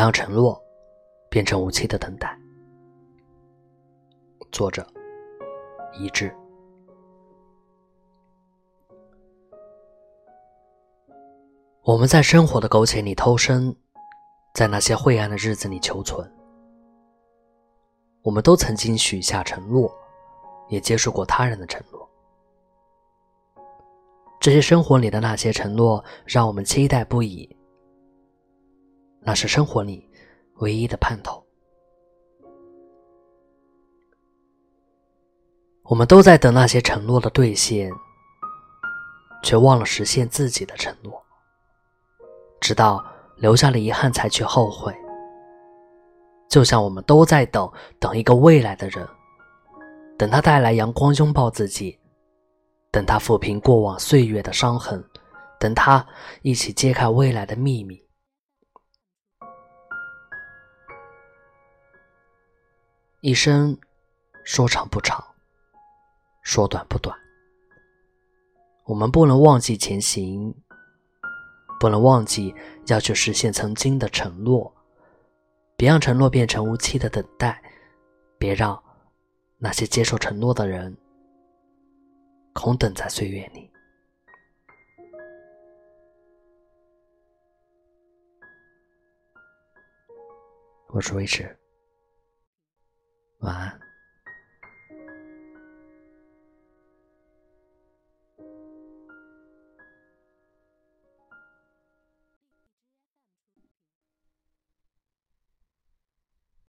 让承诺变成无期的等待。作者：一致。我们在生活的苟且里偷生，在那些晦暗的日子里求存。我们都曾经许下承诺，也接受过他人的承诺。这些生活里的那些承诺，让我们期待不已。那是生活里唯一的盼头。我们都在等那些承诺的兑现，却忘了实现自己的承诺，直到留下了遗憾才去后悔。就像我们都在等等一个未来的人，等他带来阳光拥抱自己，等他抚平过往岁月的伤痕，等他一起揭开未来的秘密。一生说长不长，说短不短。我们不能忘记前行，不能忘记要去实现曾经的承诺。别让承诺变成无期的等待，别让那些接受承诺的人空等在岁月里。我是魏迟，晚安。